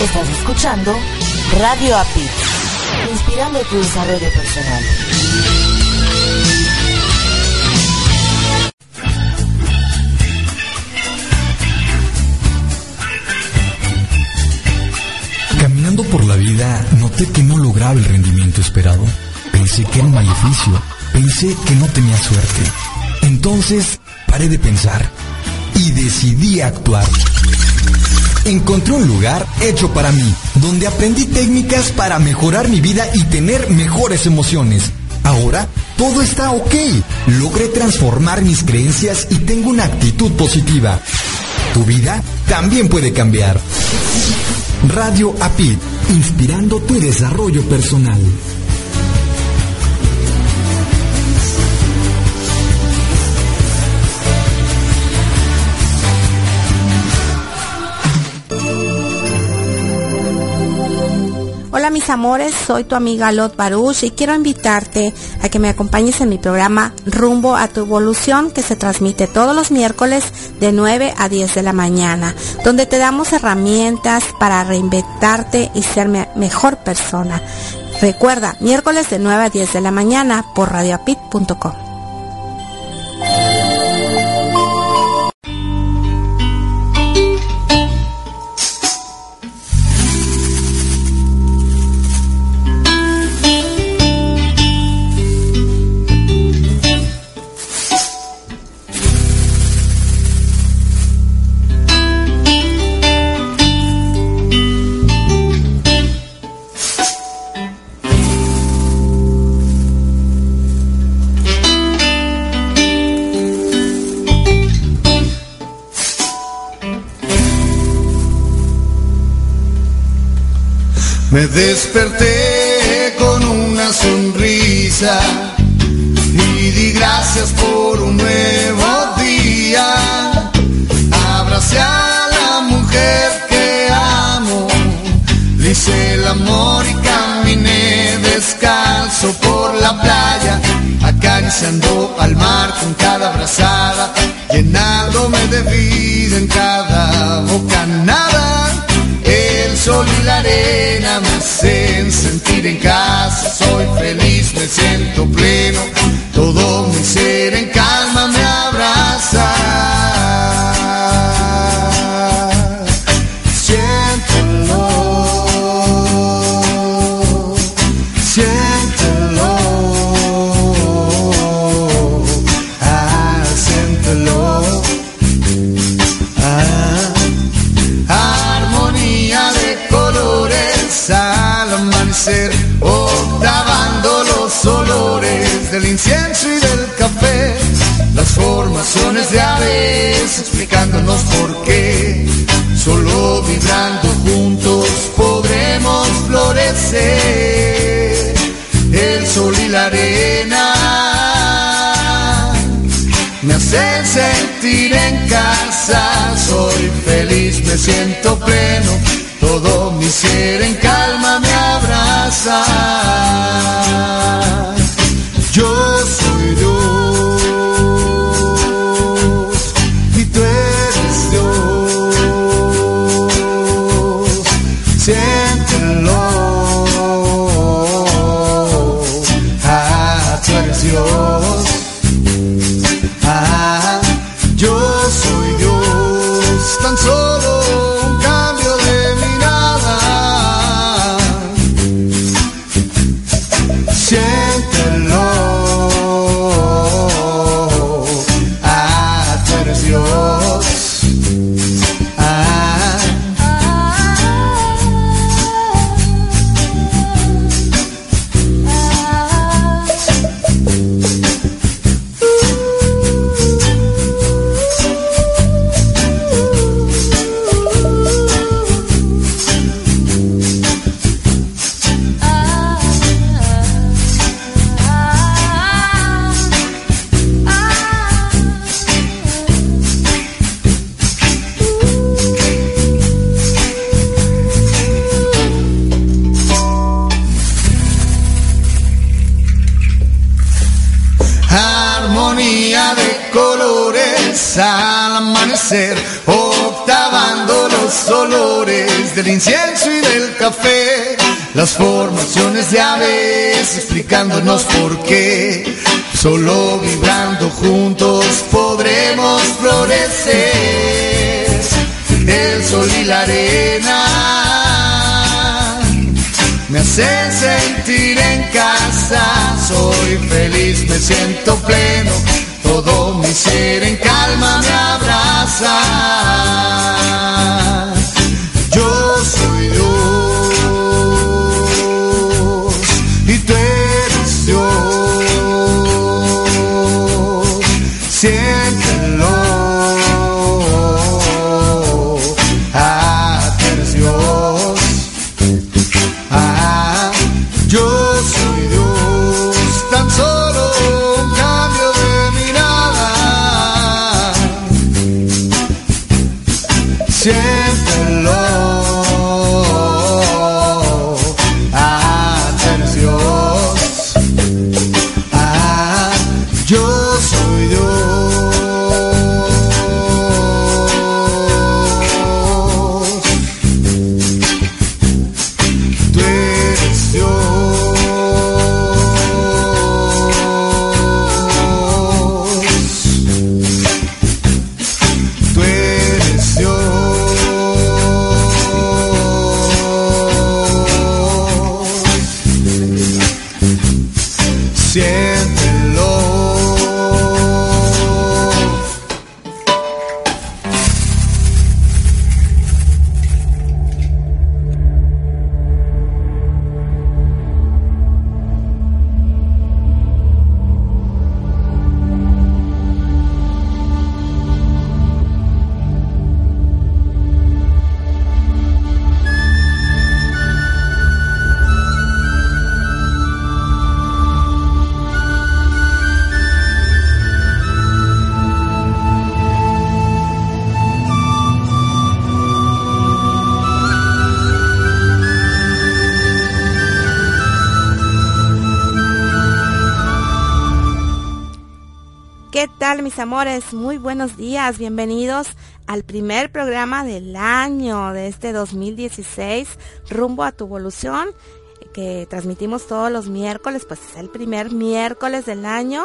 Estás escuchando Radio API, inspirando tu desarrollo personal. Caminando por la vida, noté que no lograba el rendimiento esperado. Pensé que era un maleficio. Pensé que no tenía suerte. Entonces, paré de pensar y decidí actuar. Encontré un lugar hecho para mí, donde aprendí técnicas para mejorar mi vida y tener mejores emociones. Ahora, todo está ok. Logré transformar mis creencias y tengo una actitud positiva. Tu vida también puede cambiar. Radio APID, inspirando tu desarrollo personal. Mis amores, soy tu amiga Lot Baruch y quiero invitarte a que me acompañes en mi programa Rumbo a tu Evolución que se transmite todos los miércoles de 9 a 10 de la mañana, donde te damos herramientas para reinventarte y ser mejor persona. Recuerda, miércoles de 9 a 10 de la mañana por radioapit.com. desperté octavando los olores del incienso y del café, las formaciones de aves explicándonos por qué, solo vibrando juntos podremos florecer, el sol y la arena me hacen sentir en casa, soy feliz, me siento pleno, todo mi ser en calma me abraza. De aves explicándonos por qué. Solo vibrando juntos podremos florecer. El sol y la arena me hacen sentir en casa. Soy feliz, me siento pleno. Todo mi ser en calma me abraza. Amores? Muy buenos días, bienvenidos al primer programa del año de este 2016, rumbo a tu evolución, que transmitimos todos los miércoles, pues es el primer miércoles del año,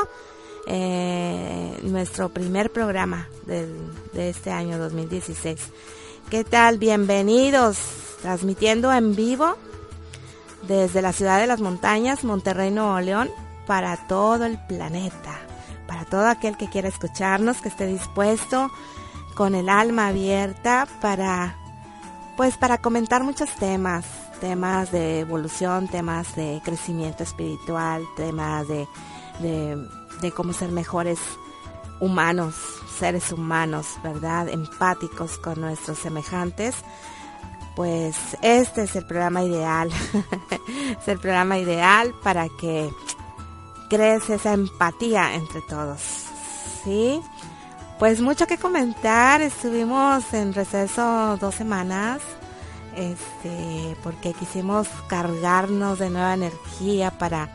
eh, nuestro primer programa de este año 2016. ¿Qué tal? Bienvenidos, transmitiendo en vivo desde la ciudad de las montañas, Monterrey, Nuevo León, para todo el planeta, todo aquel que quiera escucharnos, que esté dispuesto, con el alma abierta para, pues para comentar muchos temas, temas de evolución, temas de crecimiento espiritual, temas de, de, de cómo ser mejores humanos, seres humanos, ¿verdad? Empáticos con nuestros semejantes pues este es el programa ideal. es el programa ideal para que crees esa empatía entre todos. ¿Sí? Pues mucho que comentar. Estuvimos en receso dos semanas. Este, porque quisimos cargarnos de nueva energía para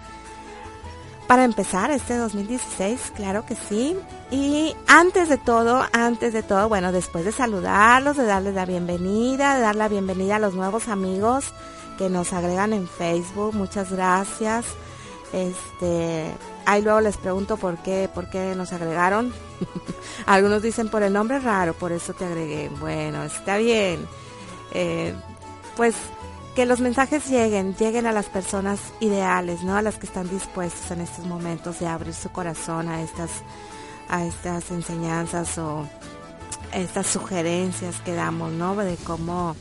para empezar este 2016, claro que sí. Y antes de todo, antes de todo, bueno, después de saludarlos, de darles la bienvenida, de dar la bienvenida a los nuevos amigos que nos agregan en Facebook, muchas gracias. Este, ahí luego les pregunto por qué, por qué nos agregaron. Algunos dicen por el nombre raro, por eso te agregué. Bueno, está bien. Eh, pues que los mensajes lleguen, lleguen a las personas ideales, ¿no? A las que están dispuestos en estos momentos de abrir su corazón a estas, a estas enseñanzas o estas sugerencias que damos, ¿no? De cómo,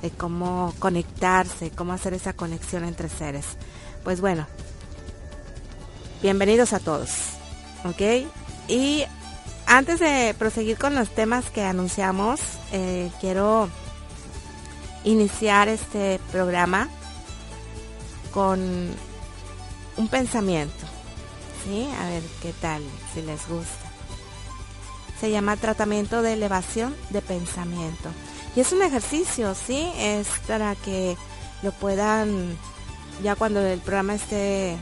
de cómo conectarse, cómo hacer esa conexión entre seres. Pues bueno, bienvenidos a todos, ¿ok? Y antes de proseguir con los temas que anunciamos, eh, quiero iniciar este programa con un pensamiento. ¿Sí? A ver qué tal, si les gusta. Se llama tratamiento de elevación de pensamiento. Y es un ejercicio, ¿sí? Es para que lo puedan, ya cuando el programa esté,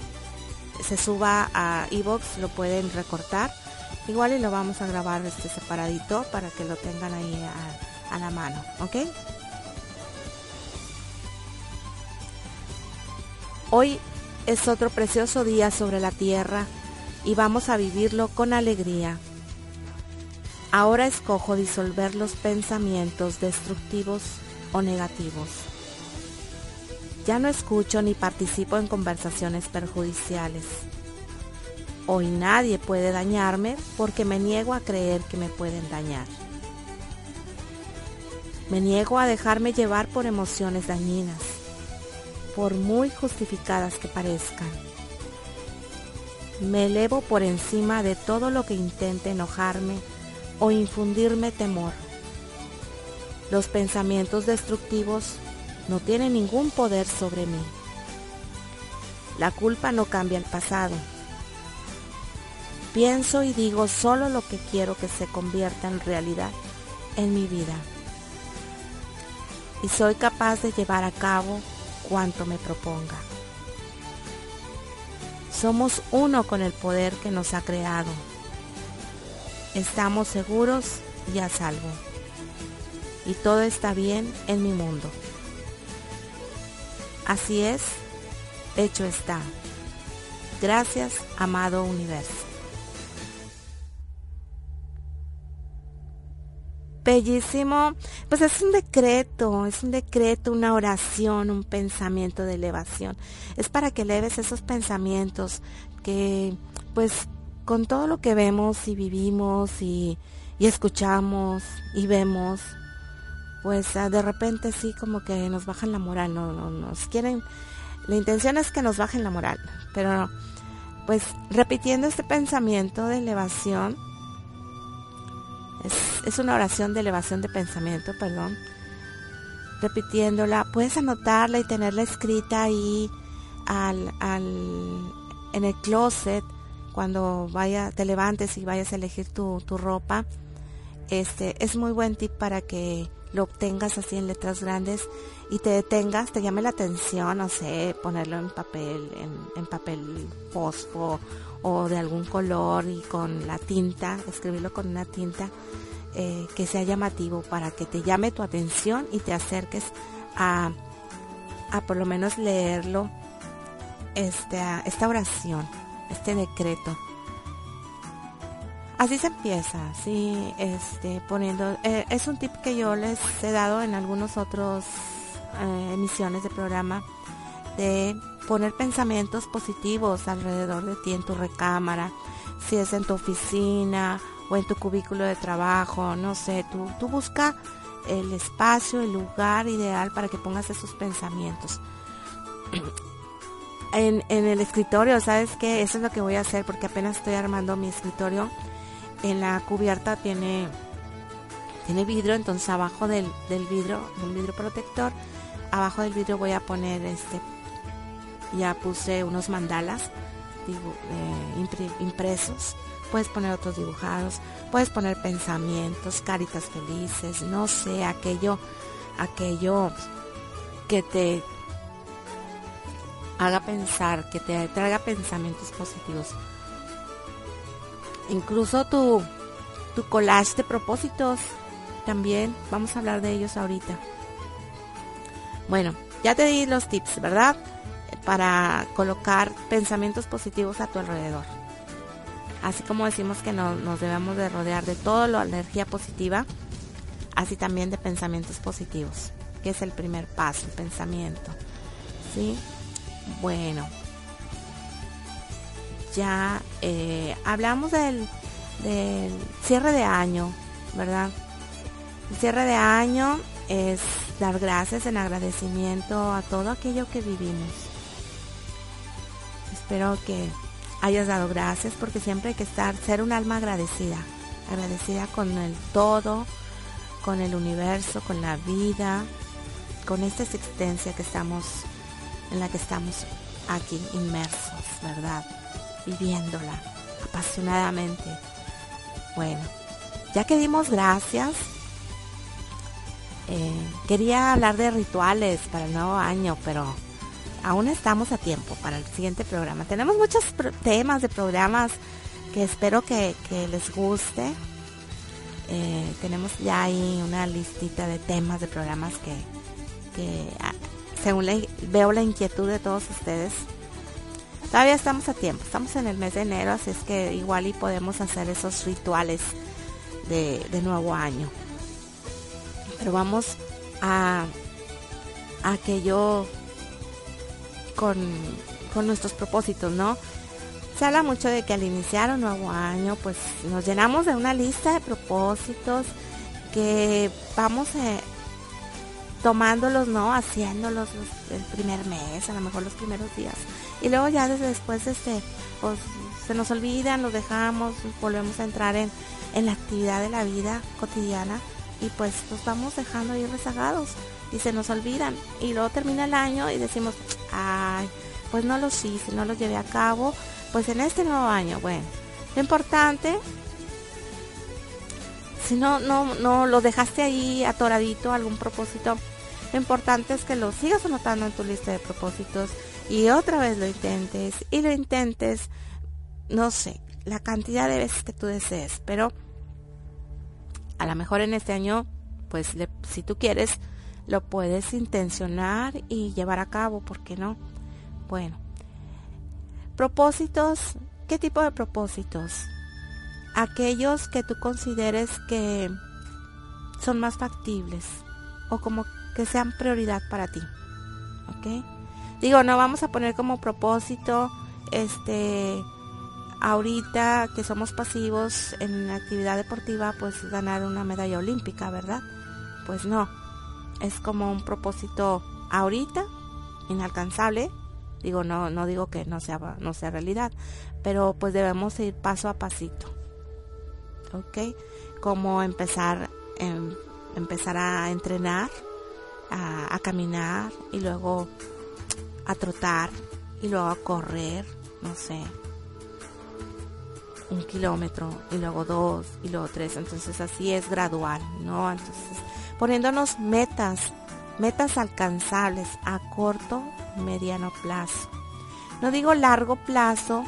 se suba a Evox lo pueden recortar. Igual y lo vamos a grabar este separadito para que lo tengan ahí a, a la mano, ¿ok? Hoy es otro precioso día sobre la tierra y vamos a vivirlo con alegría. Ahora escojo disolver los pensamientos destructivos o negativos. Ya no escucho ni participo en conversaciones perjudiciales. Hoy nadie puede dañarme porque me niego a creer que me pueden dañar. Me niego a dejarme llevar por emociones dañinas, por muy justificadas que parezcan. Me elevo por encima de todo lo que intente enojarme o infundirme temor. Los pensamientos destructivos no tienen ningún poder sobre mí. La culpa no cambia el pasado. Pienso y digo solo lo que quiero que se convierta en realidad en mi vida. Y soy capaz de llevar a cabo cuanto me proponga. Somos uno con el poder que nos ha creado. Estamos seguros y a salvo. Y todo está bien en mi mundo. Así es, hecho está. Gracias, amado universo. Bellísimo. Pues es un decreto, es un decreto, una oración, un pensamiento de elevación. Es para que eleves esos pensamientos que, pues, con todo lo que vemos y vivimos y, escuchamos y vemos, pues ah, de repente sí como que nos bajan la moral, no, no nos quieren, la intención es que nos bajen la moral, pero pues repitiendo este pensamiento de elevación, es, es una oración de elevación de pensamiento, perdón, repitiéndola, puedes anotarla y tenerla escrita ahí al, al, en el closet cuando vaya, te levantes y vayas a elegir tu, tu ropa. Este, es muy buen tip para que lo obtengas así en letras grandes y te detengas, te llame la atención, no sé, ponerlo en papel, en, papel fosfo o de algún color y con la tinta, escribirlo con una tinta eh, que sea llamativo para que te llame tu atención y te acerques a, a por lo menos leerlo, este, esta oración, este decreto Así se empieza, sí, este, poniendo, eh, es un tip que yo les he dado en algunos otros eh, emisiones de programa de poner pensamientos positivos alrededor de ti en tu recámara, si es en tu oficina o en tu cubículo de trabajo, no sé, tú, tú busca el espacio, el lugar ideal para que pongas esos pensamientos. en, en el escritorio, ¿sabes qué? Eso es lo que voy a hacer porque apenas estoy armando mi escritorio en la cubierta tiene tiene vidrio entonces abajo del, del vidrio del vidrio protector abajo del vidrio voy a poner este ya puse unos mandalas eh, impresos. Puedes poner otros dibujados puedes poner pensamientos caritas felices no sé aquello aquello que te haga pensar que te traiga pensamientos positivos incluso tu, tu collage de propósitos también. Vamos a hablar de ellos ahorita. Bueno, ya te di los tips, ¿verdad? Para colocar pensamientos positivos a tu alrededor. Así como decimos que no, nos debemos de rodear de toda la energía positiva, así también de pensamientos positivos, que es el primer paso, el pensamiento. ¿Sí? Bueno, ya eh, hablamos del, cierre de año, ¿verdad? El cierre de año es dar gracias en agradecimiento a todo aquello que vivimos. Espero que hayas dado gracias porque siempre hay que estar, ser un alma agradecida, agradecida con el todo, con el universo, con la vida, con esta existencia que estamos, en la que estamos aquí inmersos, ¿verdad? Viviéndola apasionadamente. Bueno, ya que dimos gracias, eh, quería hablar de rituales para el nuevo año, pero aún estamos a tiempo para el siguiente programa. Tenemos muchos temas de programas que espero que, les guste. Eh, tenemos ya ahí una listita de temas de programas que, que según veo la inquietud de todos ustedes, todavía estamos a tiempo, estamos en el mes de enero, así es que igual y podemos hacer esos rituales de, nuevo año. Pero vamos a, aquello con, con nuestros propósitos, ¿no? Se habla mucho de que al iniciar un nuevo año, pues nos llenamos de una lista de propósitos que vamos eh, tomándolos, ¿no? Haciéndolos el primer mes, a lo mejor los primeros días. Y luego ya desde después, este, pues se nos olvidan, los dejamos, volvemos a entrar en, en la actividad de la vida cotidiana y pues los vamos dejando ir rezagados y se nos olvidan. Y luego termina el año y decimos, ay, pues no los hice, no los llevé a cabo. Pues en este nuevo año, bueno, lo importante si no, no, no lo dejaste ahí atoradito, algún propósito, lo importante es que lo sigas anotando en tu lista de propósitos y otra vez lo intentes y lo intentes, no sé, la cantidad de veces que tú desees, pero a lo mejor en este año, pues si tú quieres, lo puedes intencionar y llevar a cabo, ¿por qué no? Bueno, propósitos, ¿qué tipo de propósitos? Aquellos que tú consideres que son más factibles o como que sean prioridad para ti. ¿Ok? Digo, no vamos a poner como propósito, este, ahorita que somos pasivos en actividad deportiva, pues ganar una medalla olímpica, ¿verdad? Pues no. Es como un propósito ahorita, inalcanzable. Digo, no, no digo que no sea, no sea realidad, pero pues debemos ir paso a pasito. ¿Ok? Como empezar, em, empezar a entrenar, a, caminar y luego a trotar y luego a correr, no sé, un kilómetro y luego dos y luego tres. Entonces así es gradual, ¿no? Entonces poniéndonos metas, metas alcanzables a corto, mediano plazo. No digo largo plazo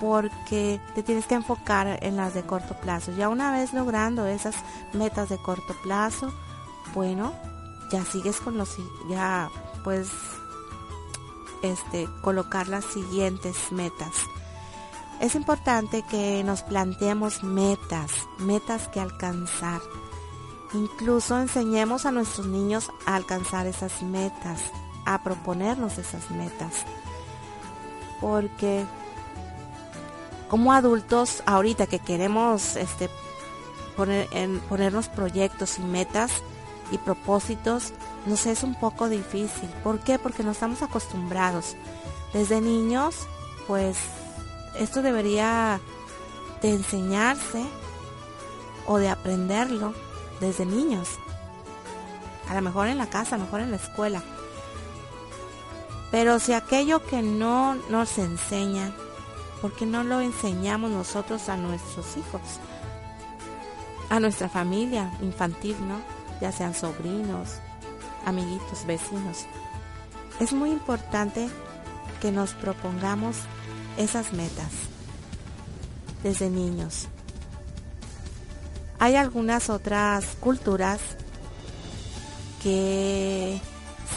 porque te tienes que enfocar en las de corto plazo. Ya una vez logrando esas metas de corto plazo, bueno, ya sigues con los ya pues este colocar las siguientes metas. Es importante que nos planteemos metas, metas que alcanzar. Incluso enseñemos a nuestros niños a alcanzar esas metas, a proponernos esas metas. Porque como adultos ahorita que queremos este poner ponernos proyectos y metas y propósitos nos es un poco difícil. ¿Por qué? Porque no estamos acostumbrados. Desde niños, pues esto debería de enseñarse o de aprenderlo desde niños. A lo mejor en la casa, a lo mejor en la escuela. Pero si aquello que no nos enseña porque no lo enseñamos nosotros a nuestros hijos? A nuestra familia infantil, ¿no? Ya sean sobrinos, amiguitos, vecinos. Es muy importante que nos propongamos esas metas desde niños. Hay algunas otras culturas que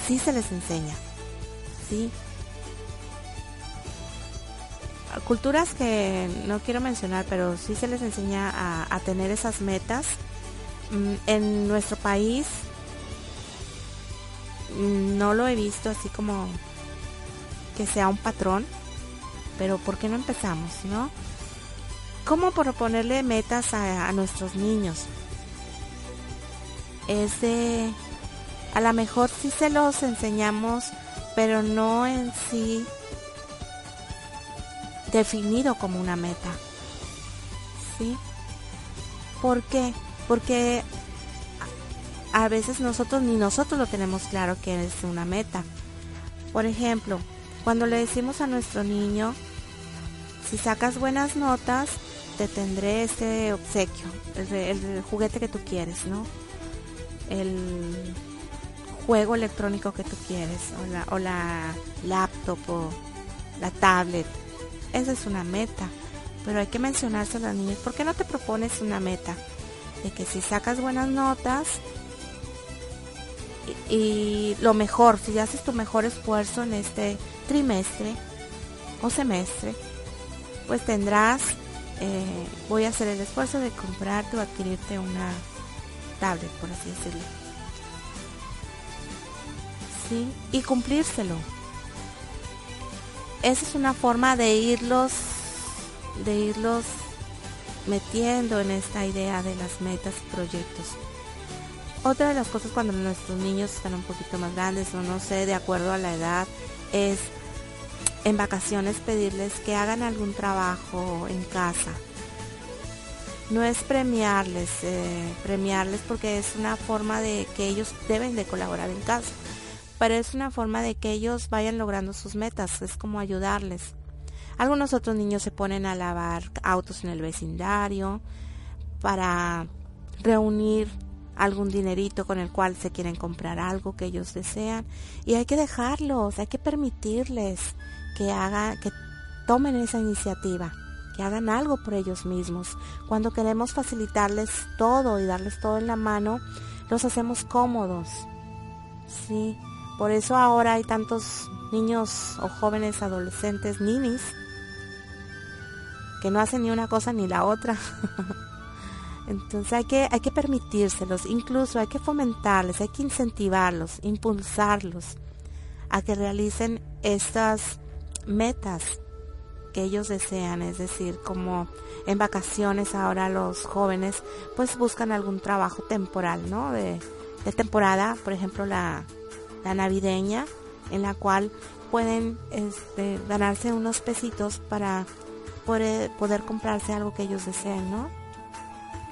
sí se les enseña, sí, culturas que no quiero mencionar, pero sí se les enseña a, tener esas metas. Mm, en nuestro país mm, no lo he visto así como que sea un patrón, pero ¿por qué no empezamos, no? ¿Cómo proponerle metas a, a nuestros niños? Es de, a lo mejor sí se los enseñamos, pero no en sí definido como una meta. ¿Sí? ¿Por qué? Porque a veces nosotros ni nosotros lo tenemos claro que es una meta. Por ejemplo, cuando le decimos a nuestro niño, si sacas buenas notas, te tendré este obsequio, el, juguete que tú quieres, ¿no? El juego electrónico que tú quieres, o la, o la laptop o la tablet, esa es una meta. Pero hay que mencionarse a las niñas. ¿Por qué no te propones una meta? De que si sacas buenas notas y lo mejor, si haces tu mejor esfuerzo en este trimestre o semestre, pues tendrás, eh, voy a hacer el esfuerzo de comprarte o adquirirte una tablet, por así decirlo. ¿Sí? Y cumplírselo. Esa es una forma de irlos, de irlos metiendo en esta idea de las metas y proyectos. Otra de las cosas cuando nuestros niños están un poquito más grandes o no sé, de acuerdo a la edad, es en vacaciones pedirles que hagan algún trabajo en casa. No es premiarles, eh, premiarles porque es una forma de que ellos deben de colaborar en casa, pero es una forma de que ellos vayan logrando sus metas, es como ayudarles. Algunos otros niños se ponen a lavar autos en el vecindario para reunir algún dinerito con el cual se quieren comprar algo que ellos desean y hay que dejarlos, hay que permitirles que hagan, que tomen esa iniciativa, que hagan algo por ellos mismos. Cuando queremos facilitarles todo y darles todo en la mano, los hacemos cómodos. Sí, por eso ahora hay tantos niños o jóvenes adolescentes, ninis, que no hacen ni una cosa ni la otra. Entonces hay que, hay que permitírselos, incluso hay que fomentarles, hay que incentivarlos, impulsarlos a que realicen estas metas que ellos desean, es decir, como en vacaciones ahora los jóvenes pues buscan algún trabajo temporal, ¿no? De, temporada, por ejemplo la, la, navideña, en la cual pueden este, ganarse unos pesitos para poder, poder comprarse algo que ellos deseen, ¿no?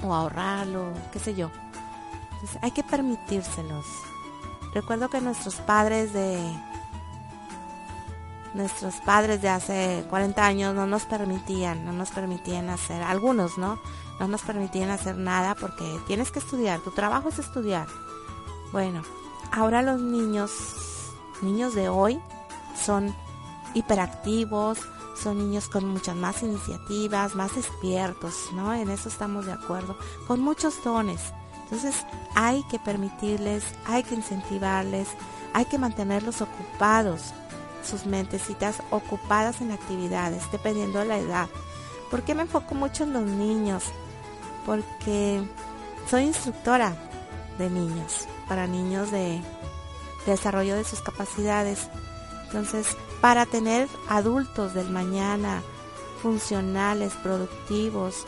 o ahorrarlo, qué sé yo. hay que permitírselos. Recuerdo que nuestros padres de nuestros padres de hace 40 años no nos permitían, no nos permitían hacer, algunos, ¿no? No nos permitían hacer nada porque tienes que estudiar, tu trabajo es estudiar. Bueno, ahora los niños, niños de hoy, son hiperactivos, son niños con muchas más iniciativas, más despiertos, ¿no? En eso estamos de acuerdo, con muchos dones. Entonces hay que permitirles, hay que incentivarles, hay que mantenerlos ocupados, sus mentecitas ocupadas en actividades, dependiendo de la edad. ¿Por qué me enfoco mucho en los niños? Porque soy instructora de niños, para niños de desarrollo de sus capacidades. Entonces, para tener adultos del mañana funcionales, productivos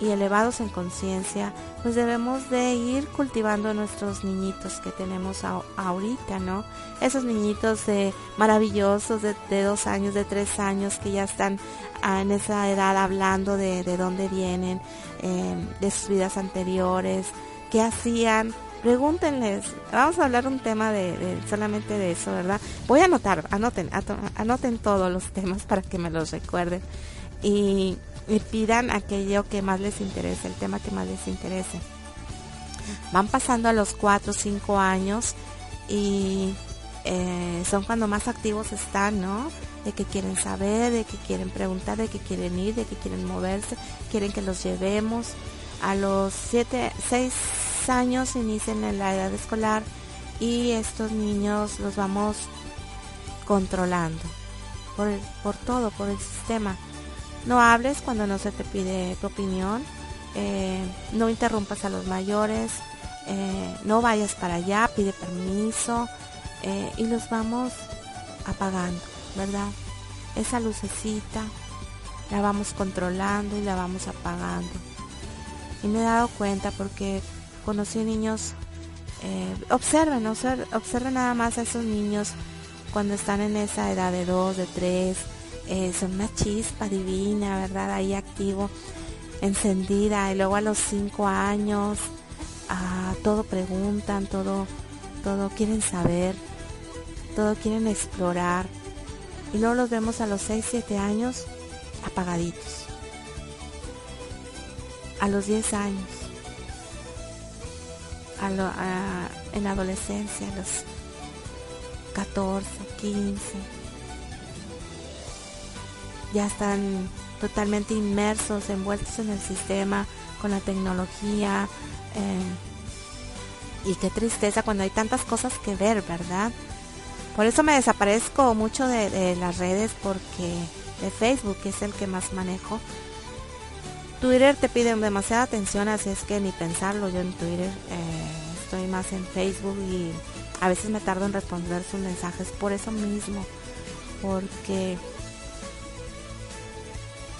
y elevados en conciencia, pues debemos de ir cultivando nuestros niñitos que tenemos ahorita, ¿no? Esos niñitos de maravillosos de, dos años, de tres años, que ya están ah, en esa edad hablando de, de dónde vienen, eh, de sus vidas anteriores, qué hacían, pregúntenles, vamos a hablar un tema de, solamente de eso, ¿verdad? Voy a anotar, anoten, anoten todos los temas para que me los recuerden y, pidan aquello que más les interese, el tema que más les interese. Van pasando a los 4 o 5 años y eh, son cuando más activos están, ¿no? De que quieren saber, de que quieren preguntar, de que quieren ir, de que quieren moverse, quieren que los llevemos. A los 7, 6, años inician en la edad escolar y estos niños los vamos controlando por, por todo, por el sistema. No hables cuando no se te pide tu opinión, eh, no interrumpas a los mayores, eh, no vayas para allá, pide permiso eh, y los vamos apagando, ¿verdad? Esa lucecita la vamos controlando y la vamos apagando. Y me he dado cuenta porque conocí niños, eh, observen, observen, nada más a esos niños cuando están en esa edad de 2, de 3, eh, son una chispa divina, ¿verdad? Ahí activo, encendida, y luego a los 5 años, ah, todo preguntan, todo, todo quieren saber, todo quieren explorar, y luego los vemos a los 6, 7 años apagaditos. A los 10 años a en adolescencia, a los 14, 15, ya están totalmente inmersos, envueltos en el sistema, con la tecnología, Y qué tristeza cuando hay tantas cosas que ver, ¿verdad? Por eso me desaparezco mucho de, las redes porque de Facebook es el que más manejo. Twitter te pide demasiada atención, así es que ni pensarlo yo en Twitter. Eh, estoy más en Facebook y a veces me tardo en responder sus mensajes por eso mismo. Porque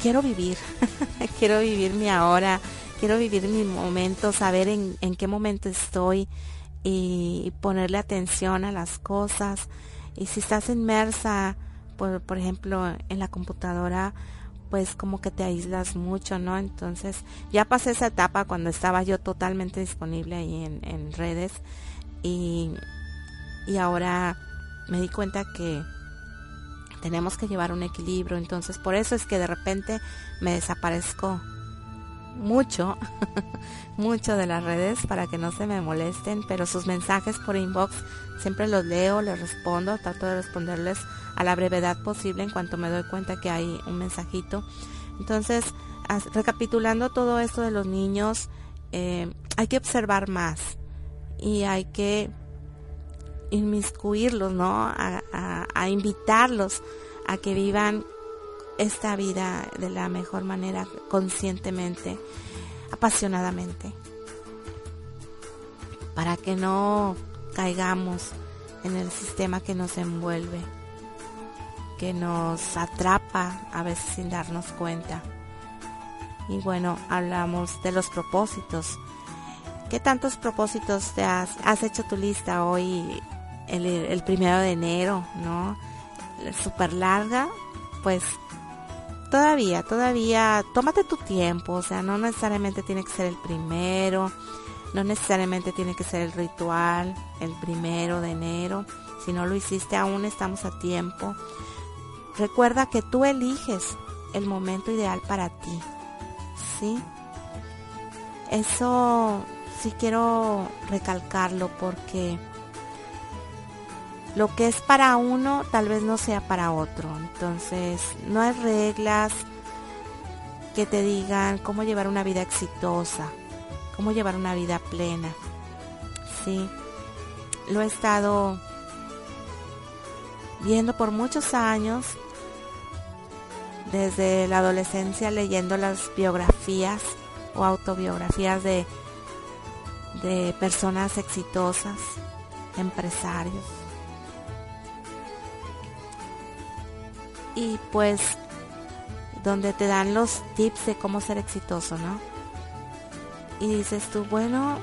quiero vivir, quiero vivir mi ahora, quiero vivir mi momento, saber en, en qué momento estoy y ponerle atención a las cosas. Y si estás inmersa, por, por ejemplo, en la computadora, pues como que te aíslas mucho, ¿no? Entonces ya pasé esa etapa cuando estaba yo totalmente disponible ahí en, en redes y, y ahora me di cuenta que tenemos que llevar un equilibrio, entonces por eso es que de repente me desaparezco mucho, mucho de las redes para que no se me molesten, pero sus mensajes por inbox siempre los leo, les respondo, trato de responderles a la brevedad posible en cuanto me doy cuenta que hay un mensajito. Entonces, recapitulando todo esto de los niños, eh, hay que observar más y hay que inmiscuirlos, ¿no? a invitarlos a que vivan esta vida de la mejor manera, conscientemente, apasionadamente, para que no caigamos en el sistema que nos envuelve, que nos atrapa a veces sin darnos cuenta. Y bueno, hablamos de los propósitos. ¿Qué tantos propósitos te has, hecho tu lista hoy, el, el primero de enero, no? Súper larga, pues todavía, todavía, tómate tu tiempo, o sea, no necesariamente tiene que ser el primero, no necesariamente tiene que ser el ritual, el primero de enero, si no lo hiciste aún estamos a tiempo. Recuerda que tú eliges el momento ideal para ti, ¿sí? Eso sí quiero recalcarlo porque lo que es para uno tal vez no sea para otro. Entonces, no hay reglas que te digan cómo llevar una vida exitosa, cómo llevar una vida plena. Sí, lo he estado viendo por muchos años, desde la adolescencia leyendo las biografías o autobiografías de, de personas exitosas, empresarios y pues donde te dan los tips de cómo ser exitoso, ¿no? Y dices tú, bueno,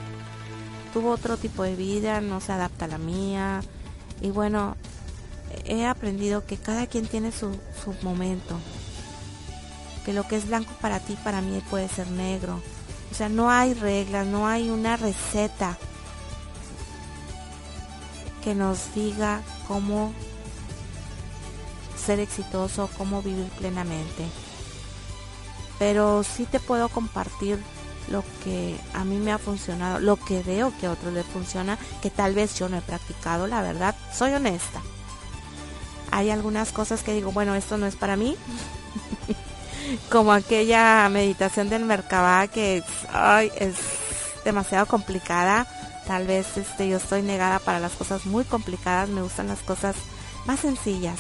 tuvo otro tipo de vida, no se adapta a la mía. Y bueno, he aprendido que cada quien tiene su, momento. Que lo que es blanco para ti, para mí puede ser negro. O sea, no hay reglas, no hay una receta que nos diga cómo ser exitoso, cómo vivir plenamente. Pero sí te puedo compartir lo que a mí me ha funcionado, lo que veo que a otros les funciona, que tal vez yo no he practicado, la verdad, soy honesta. Hay algunas cosas que digo, bueno, esto no es para mí. Como aquella meditación del Merkabah que ay, es demasiado complicada. Tal vez este, yo estoy negada para las cosas muy complicadas, me gustan las cosas más sencillas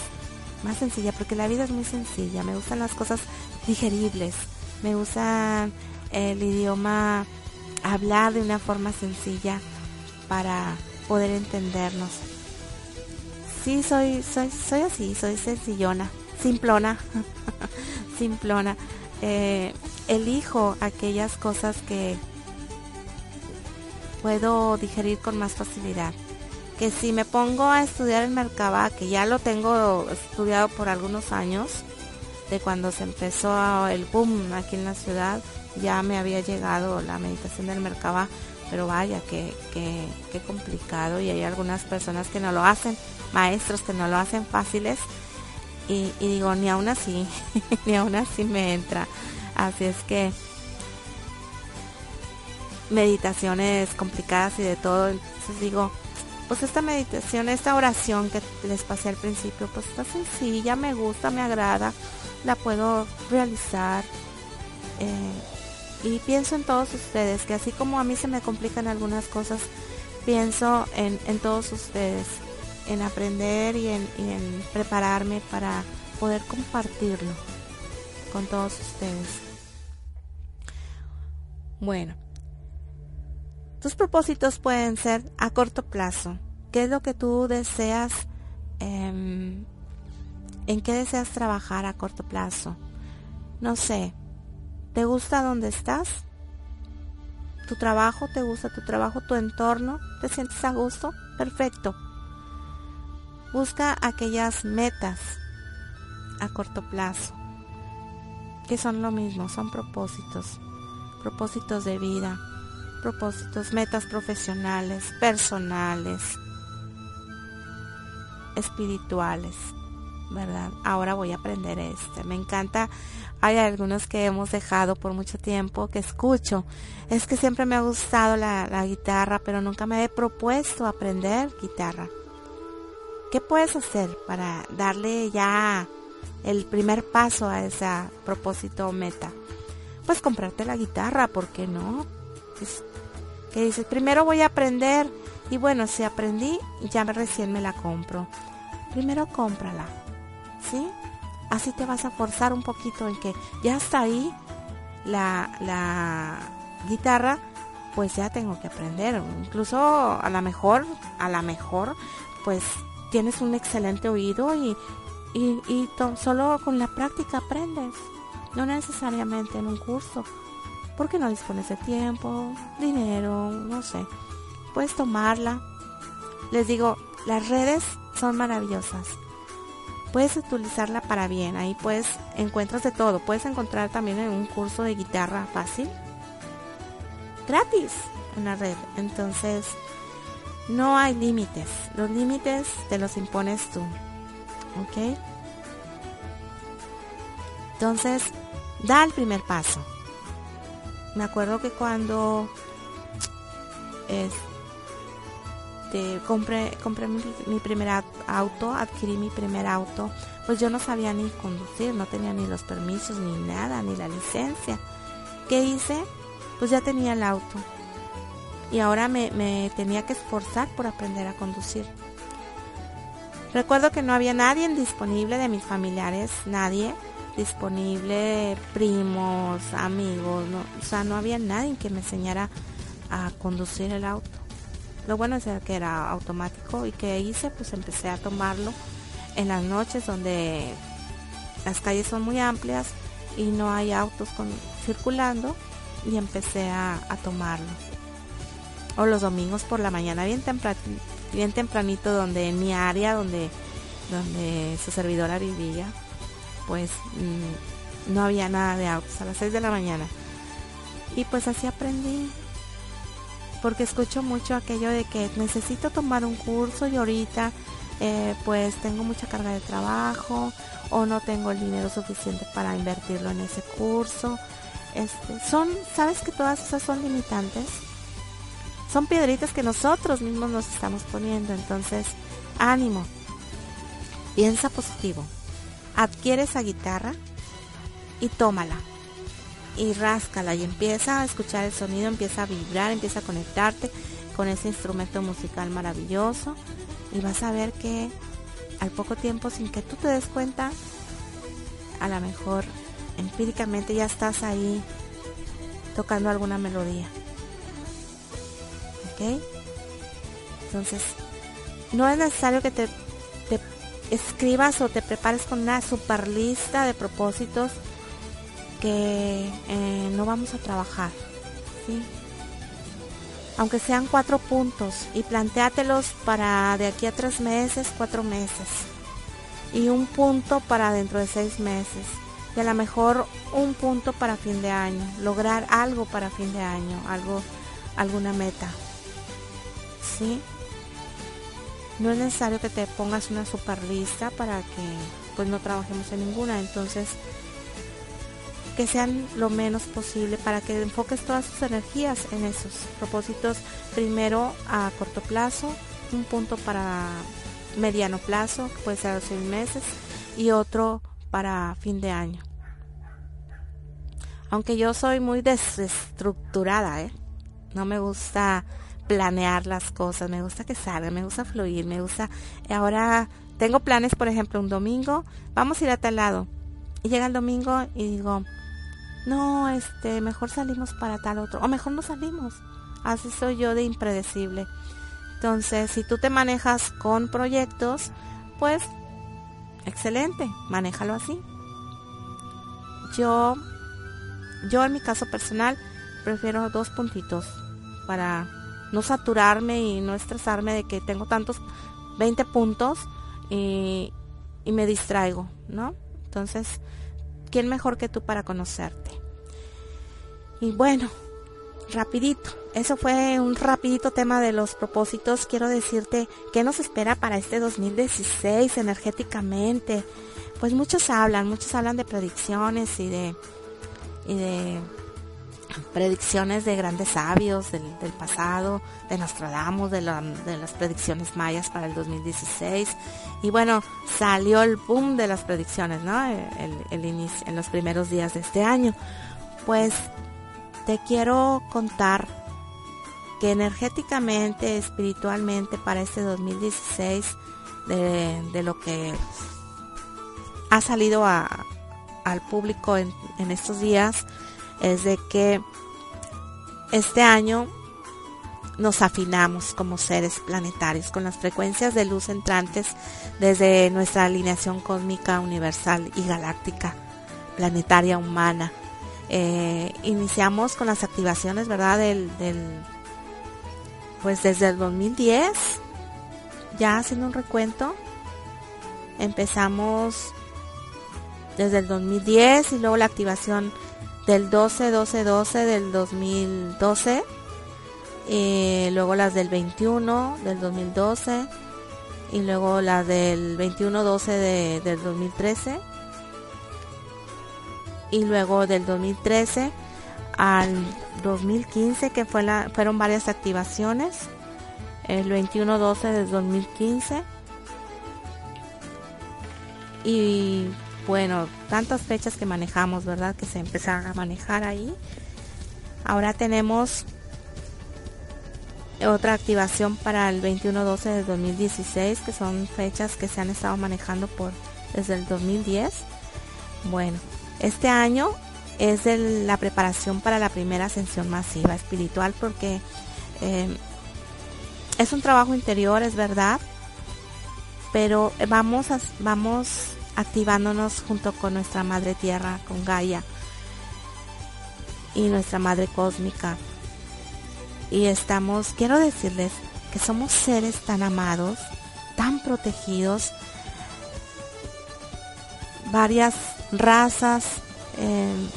más sencilla, porque la vida es muy sencilla. Me gustan las cosas digeribles, me gusta el idioma hablar de una forma sencilla para poder entendernos. Sí, soy, soy, soy así, soy sencillona, simplona, simplona. Eh, elijo aquellas cosas que puedo digerir con más facilidad que si me pongo a estudiar el Merkabah, que ya lo tengo estudiado por algunos años, de cuando se empezó el boom aquí en la ciudad, ya me había llegado la meditación del Merkabah, pero vaya, que, que, complicado y hay algunas personas que no lo hacen, maestros que no lo hacen fáciles. Y, y digo, ni aún así, ni aún así me entra. Así es que meditaciones complicadas y de todo, entonces digo, pues esta meditación, esta oración que les pasé al principio, pues está sencilla, me gusta, me agrada, la puedo realizar. Eh, y pienso en todos ustedes, que así como a mí se me complican algunas cosas, pienso en, en todos ustedes, en aprender y en, y en prepararme para poder compartirlo con todos ustedes. Bueno, tus propósitos pueden ser a corto plazo. ¿Qué es lo que tú deseas? em, ¿En qué deseas trabajar a corto plazo? No sé. ¿Te gusta donde estás? ¿Tu trabajo? ¿Te gusta tu trabajo? ¿Tu entorno? ¿Te sientes a gusto? Perfecto. Busca aquellas metas a corto plazo, que son lo mismo, son propósitos, propósitos de vida, propósitos, metas profesionales, personales, espirituales, ¿verdad? Ahora voy a aprender este. Me encanta. Hay algunos que hemos dejado por mucho tiempo que escucho. Es que siempre me ha gustado la, guitarra, pero nunca me he propuesto aprender guitarra. ¿Qué puedes hacer para darle ya el primer paso a ese propósito o meta? Pues comprarte la guitarra, ¿por qué no? Que dices, primero voy a aprender y bueno, si aprendí, ya recién me la compro. Primero cómprala, ¿sí? Así te vas a forzar un poquito en que ya está ahí la, la guitarra, pues ya tengo que aprender. Incluso a lo mejor, a lo mejor, pues tienes un excelente oído y, y, y solo con la práctica aprendes. No necesariamente en un curso. Porque no dispones de tiempo, dinero, no sé. Puedes tomarla. Les digo, las redes son maravillosas. Puedes utilizarla para bien. Ahí puedes, encuentras de todo. Puedes encontrar también un curso de guitarra fácil. Gratis en la red. Entonces, no hay límites. Los límites te los impones tú. ¿Ok? Entonces, da el primer paso. Me acuerdo que cuando este, compré, mi, primer auto, adquirí mi primer auto, pues yo no sabía ni conducir, no tenía ni los permisos, ni nada, ni la licencia. ¿Qué hice? Pues ya tenía el auto. Y ahora me, me tenía que esforzar por aprender a conducir. Recuerdo que no había nadie disponible de mis familiares, nadie disponible, primos, amigos, no, o sea, no había nadie que me enseñara a conducir el auto. Lo bueno es que era automático y que hice, pues empecé a tomarlo en las noches donde las calles son muy amplias y no hay autos con, circulando y empecé a, tomarlo. O los domingos por la mañana, bien, tempran, bien tempranito, donde en mi área, donde, donde su servidora vivía, pues mmm, no había nada de autos a las 6 de la mañana. Y pues así aprendí. Porque escucho mucho aquello de que necesito tomar un curso y ahorita eh, pues tengo mucha carga de trabajo o no tengo el dinero suficiente para invertirlo en ese curso. Este, son, ¿sabes que todas esas son limitantes? Son piedritas que nosotros mismos nos estamos poniendo. Entonces, ánimo. Piensa positivo adquiere esa guitarra y tómala y ráscala y empieza a escuchar el sonido, empieza a vibrar, empieza a conectarte con ese instrumento musical maravilloso y vas a ver que al poco tiempo sin que tú te des cuenta, a lo mejor empíricamente ya estás ahí tocando alguna melodía. ¿Ok? Entonces, no es necesario que te escribas o te prepares con una super lista de propósitos que eh, no vamos a trabajar. Aunque sean cuatro puntos y planteátelos para de aquí a tres meses, cuatro meses. Y un punto para dentro de seis meses. Y a lo mejor un punto para fin de año. Lograr algo para fin de año. Algo, alguna meta. ¿Sí? No es necesario que te pongas una super lista para que pues no trabajemos en ninguna. Entonces que sean lo menos posible para que enfoques todas tus energías en esos propósitos. Primero a corto plazo un punto para mediano plazo que puede ser a seis meses y otro para fin de año. Aunque yo soy muy desestructurada ¿eh? no me gusta planear las cosas, me gusta que salga, me gusta fluir, me gusta... Ahora tengo planes, por ejemplo, un domingo, vamos a ir a tal lado. Y llega el domingo y digo, no, este, mejor salimos para tal otro, o mejor no salimos. Así soy yo de impredecible. Entonces, si tú te manejas con proyectos, pues, excelente, manéjalo así. Yo, yo en mi caso personal, prefiero dos puntitos para no saturarme y no estresarme de que tengo tantos 20 puntos y, me distraigo, ¿no? Entonces, ¿quién mejor que tú para conocerte? Y bueno, rapidito, eso fue un rapidito tema de los propósitos. Quiero decirte qué nos espera para este 2016 energéticamente. Pues muchos hablan, muchos hablan de predicciones y de, y de predicciones de grandes sabios del, pasado, de Nostradamus, de, de las predicciones mayas para el 2016. Y bueno, salió el boom de las predicciones, ¿no? En los primeros días de este año. Pues te quiero contar que energéticamente, espiritualmente para este 2016, de, lo que ha salido a, al público en estos días, es de que este año nos afinamos como seres planetarios con las frecuencias de luz entrantes desde nuestra alineación cósmica universal y galáctica, planetaria humana. Eh, iniciamos con las activaciones, ¿verdad? Del, del, pues desde el 2010, ya haciendo un recuento, empezamos desde el 2010 y luego la activación del 12, 12, 12 del 2012, y luego las del 21 del 2012 y luego las del 21, 12 de, del 2013 y luego del 2013 al 2015 que fue la, fueron varias activaciones el 21-12 del 2015 y bueno, tantas fechas que manejamos, ¿verdad? Que se empezaron a manejar ahí. Ahora tenemos otra activación para el 21-12 del 2016, que son fechas que se han estado manejando por desde el 2010. Bueno, este año es la preparación para la primera ascensión masiva espiritual porque eh, es un trabajo interior, es verdad, pero vamos a, vamos activándonos junto con nuestra Madre Tierra, con Gaia y nuestra Madre Cósmica. Y estamos, quiero decirles que somos seres tan amados, tan protegidos, varias razas, eh,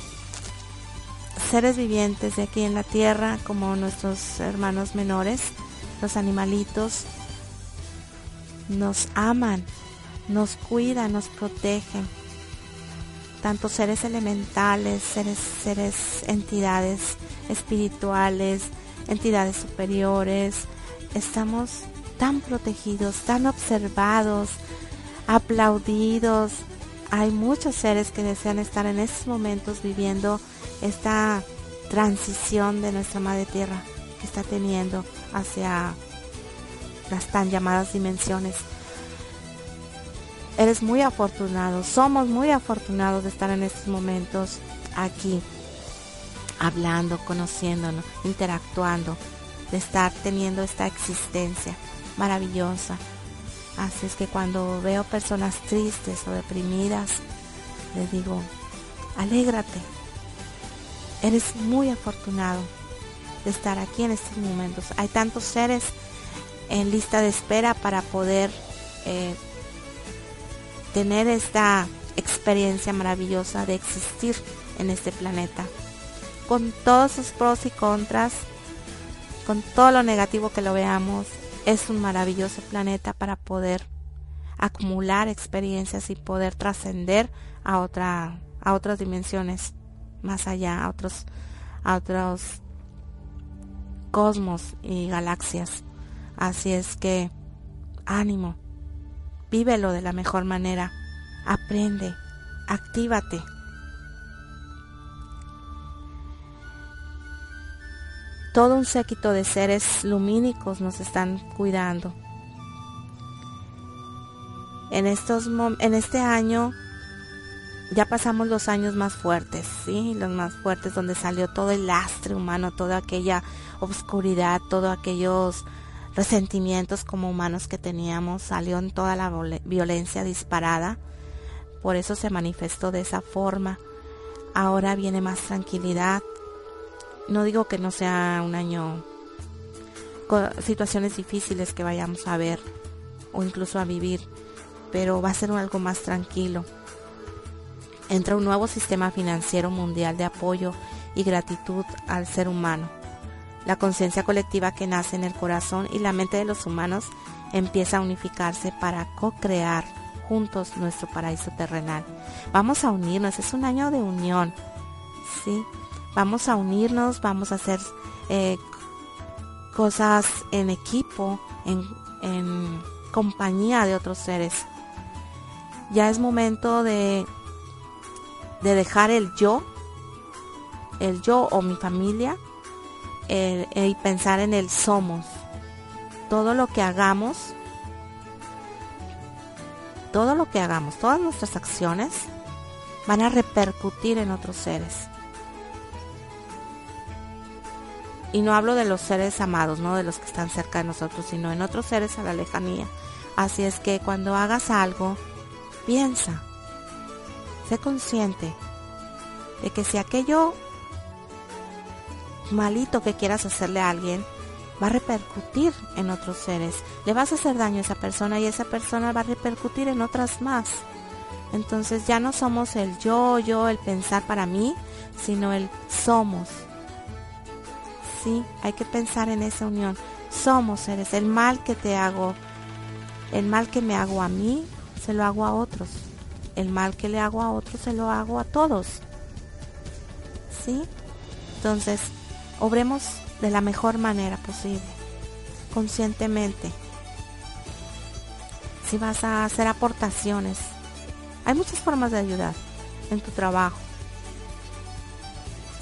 seres vivientes de aquí en la Tierra, como nuestros hermanos menores, los animalitos, nos aman nos cuida, nos protege. Tanto seres elementales, seres, seres, entidades espirituales, entidades superiores, estamos tan protegidos, tan observados, aplaudidos. Hay muchos seres que desean estar en estos momentos viviendo esta transición de nuestra Madre Tierra que está teniendo hacia las tan llamadas dimensiones Eres muy afortunado, somos muy afortunados de estar en estos momentos aquí, hablando, conociéndonos, interactuando, de estar teniendo esta existencia maravillosa. Así es que cuando veo personas tristes o deprimidas, les digo, alégrate. Eres muy afortunado de estar aquí en estos momentos. Hay tantos seres en lista de espera para poder eh, tener esta experiencia maravillosa de existir en este planeta. Con todos sus pros y contras, con todo lo negativo que lo veamos, es un maravilloso planeta para poder acumular experiencias y poder trascender a otra a otras dimensiones más allá, a otros a otros cosmos y galaxias. Así es que ánimo, vívelo de la mejor manera. Aprende, actívate. todo un séquito de seres lumínicos nos están cuidando. En, estos, en este año ya pasamos los años más fuertes, ¿sí? Los más fuertes donde salió todo el lastre humano, toda aquella oscuridad, todos aquellos resentimientos como humanos que teníamos, salió en toda la violencia disparada. Por eso se manifestó de esa forma. Ahora viene más tranquilidad. No digo que no sea un año con situaciones difíciles que vayamos a ver o incluso a vivir, pero va a ser algo más tranquilo entra un nuevo sistema financiero mundial de apoyo y gratitud al ser humano. La conciencia colectiva que nace en el corazón y la mente de los humanos empieza a unificarse para co-crear juntos nuestro paraíso terrenal. Vamos a unirnos, es un año de unión, ¿sí? Vamos a unirnos, vamos a hacer eh, cosas en equipo, en, en compañía de otros seres. Ya es momento de de dejar el yo, el yo o mi familia, y pensar en el somos. Todo lo que hagamos, todo lo que hagamos, todas nuestras acciones van a repercutir en otros seres. Y no hablo de los seres amados, no de los que están cerca de nosotros, sino en otros seres a la lejanía. Así es que cuando hagas algo, piensa, sé consciente de que si aquello malito que quieras hacerle a alguien va a repercutir en otros seres, le vas a hacer daño a esa persona y esa persona va a repercutir en otras más. Entonces ya no somos el yo, yo, el pensar para mí, sino el somos. Sí, hay que pensar en esa unión. Somos seres. El mal que te hago, el mal que me hago a mí, se lo hago a otros el mal que le hago a otros se lo hago a todos. ¿Sí? Entonces, obremos de la mejor manera posible, conscientemente. Si vas a hacer aportaciones, hay muchas formas de ayudar en tu trabajo.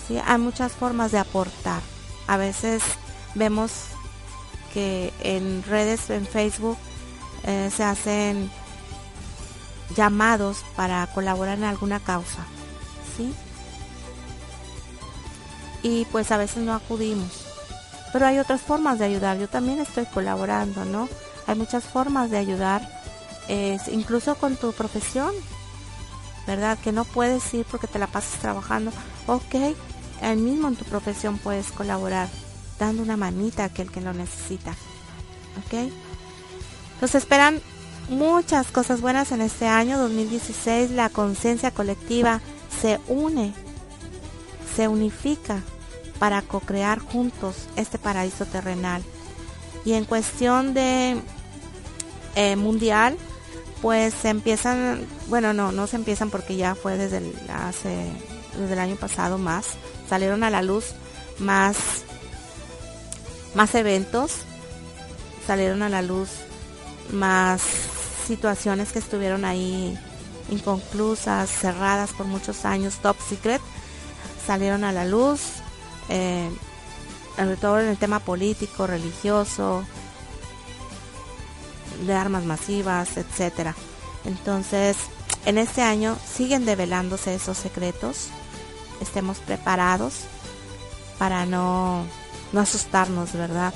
¿Sí? Hay muchas formas de aportar. A veces vemos que en redes, en Facebook, eh, se hacen llamados para colaborar en alguna causa, ¿sí? Y pues a veces no acudimos. Pero hay otras formas de ayudar. Yo también estoy colaborando, ¿no? Hay muchas formas de ayudar, incluso con tu profesión, ¿verdad? Que no puedes ir porque te la pasas trabajando. Ok, ahí mismo en tu profesión puedes colaborar, dando una manita a aquel que lo necesita. ¿Ok? Nos esperan muchas cosas buenas en este año 2016. La conciencia colectiva se une, se unifica para co-crear juntos este paraíso terrenal. Y en cuestión de eh, mundial, pues se empiezan, bueno, no, no se empiezan porque ya fue desde el, hace, desde el año pasado más, salieron a la luz más, más eventos, salieron a la luz más situaciones que estuvieron ahí inconclusas, cerradas por muchos años, top secret, salieron a la luz, eh, sobre todo en el tema político, religioso, de armas masivas, etcétera. Entonces, en este año siguen develándose esos secretos. Estemos preparados para no, no asustarnos, ¿verdad?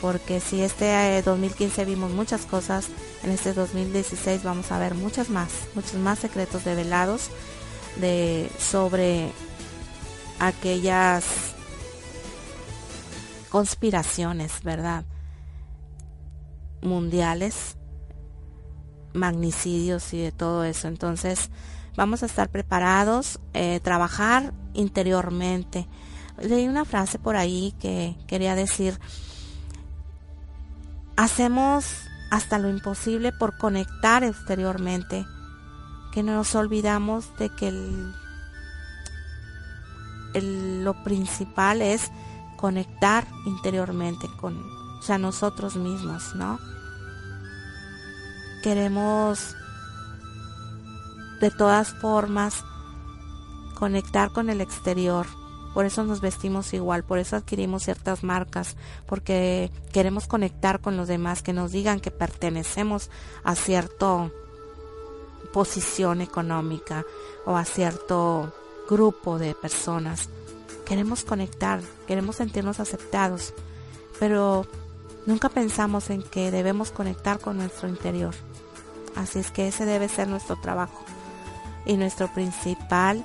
porque si este 2015 eh, vimos muchas cosas, en este 2016 vamos a ver muchas más, muchos más secretos develados de sobre aquellas conspiraciones, ¿verdad? Mundiales, magnicidios y de todo eso. Entonces, vamos a estar preparados, eh, trabajar interiormente. Leí una frase por ahí que quería decir, hacemos hasta lo imposible por conectar exteriormente, que nos olvidamos de que lo principal es conectar interiormente con o nosotros mismos, ¿no? Queremos de todas formas conectar con el exterior por eso nos vestimos igual, por eso adquirimos ciertas marcas, porque queremos conectar con los demás, que nos digan que pertenecemos a cierta posición económica o a cierto grupo de personas. Queremos conectar, queremos sentirnos aceptados, pero nunca pensamos en que debemos conectar con nuestro interior. Así es que ese debe ser nuestro trabajo y nuestro principal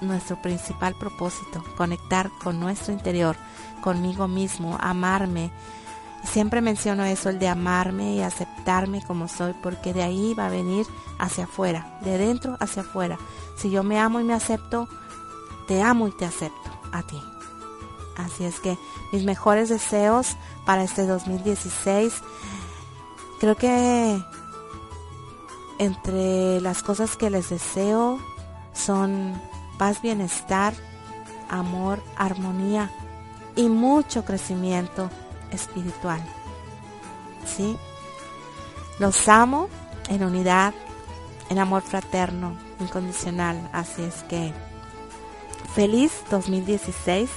nuestro principal propósito, conectar con nuestro interior, conmigo mismo, amarme. Siempre menciono eso, el de amarme y aceptarme como soy, porque de ahí va a venir hacia afuera, de dentro hacia afuera. Si yo me amo y me acepto, te amo y te acepto a ti. Así es que mis mejores deseos para este 2016, creo que entre las cosas que les deseo son paz, bienestar, amor, armonía y mucho crecimiento espiritual. ¿Sí? Los amo en unidad, en amor fraterno, incondicional. Así es que feliz 2016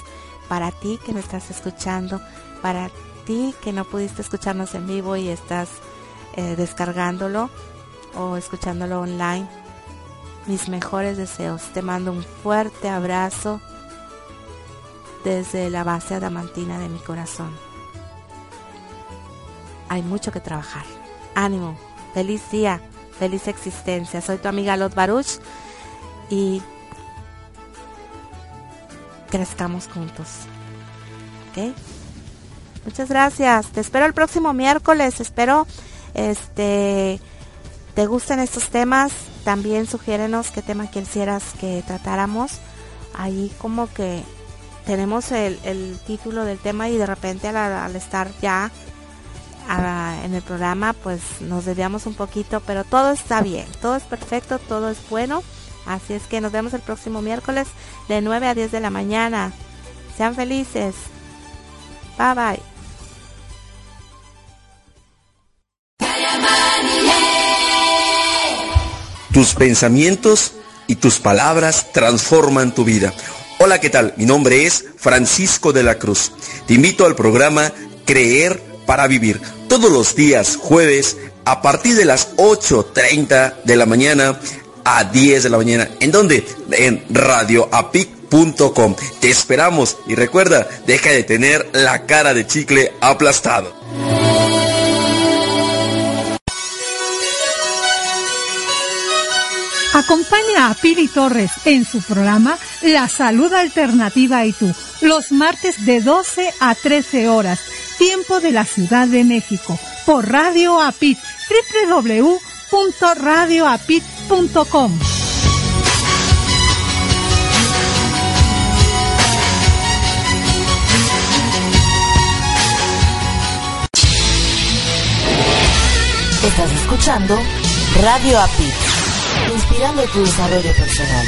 para ti que me estás escuchando, para ti que no pudiste escucharnos en vivo y estás eh, descargándolo o escuchándolo online mis mejores deseos. Te mando un fuerte abrazo desde la base adamantina de mi corazón. Hay mucho que trabajar. Ánimo, feliz día, feliz existencia. Soy tu amiga Lot Baruch y crezcamos juntos. ¿Ok? Muchas gracias. Te espero el próximo miércoles. Espero este te gusten estos temas también sugiérenos qué tema quisieras que tratáramos. Ahí como que tenemos el, título del tema y de repente al, estar ya en el programa pues nos desviamos un poquito, pero todo está bien, todo es perfecto, todo es bueno. Así es que nos vemos el próximo miércoles de 9 a 10 de la mañana. Sean felices. Bye bye. Tus pensamientos y tus palabras transforman tu vida. Hola, ¿qué tal? Mi nombre es Francisco de la Cruz. Te invito al programa Creer para Vivir. Todos los días jueves a partir de las 8.30 de la mañana a 10 de la mañana. ¿En dónde? En radioapic.com. Te esperamos y recuerda, deja de tener la cara de chicle aplastado. Acompaña a Pili Torres en su programa La Salud Alternativa y tú, los martes de 12 a 13 horas, tiempo de la Ciudad de México, por Radio Apit, www.radioapit.com. Estás escuchando Radio Apit inspirando tu desarrollo personal.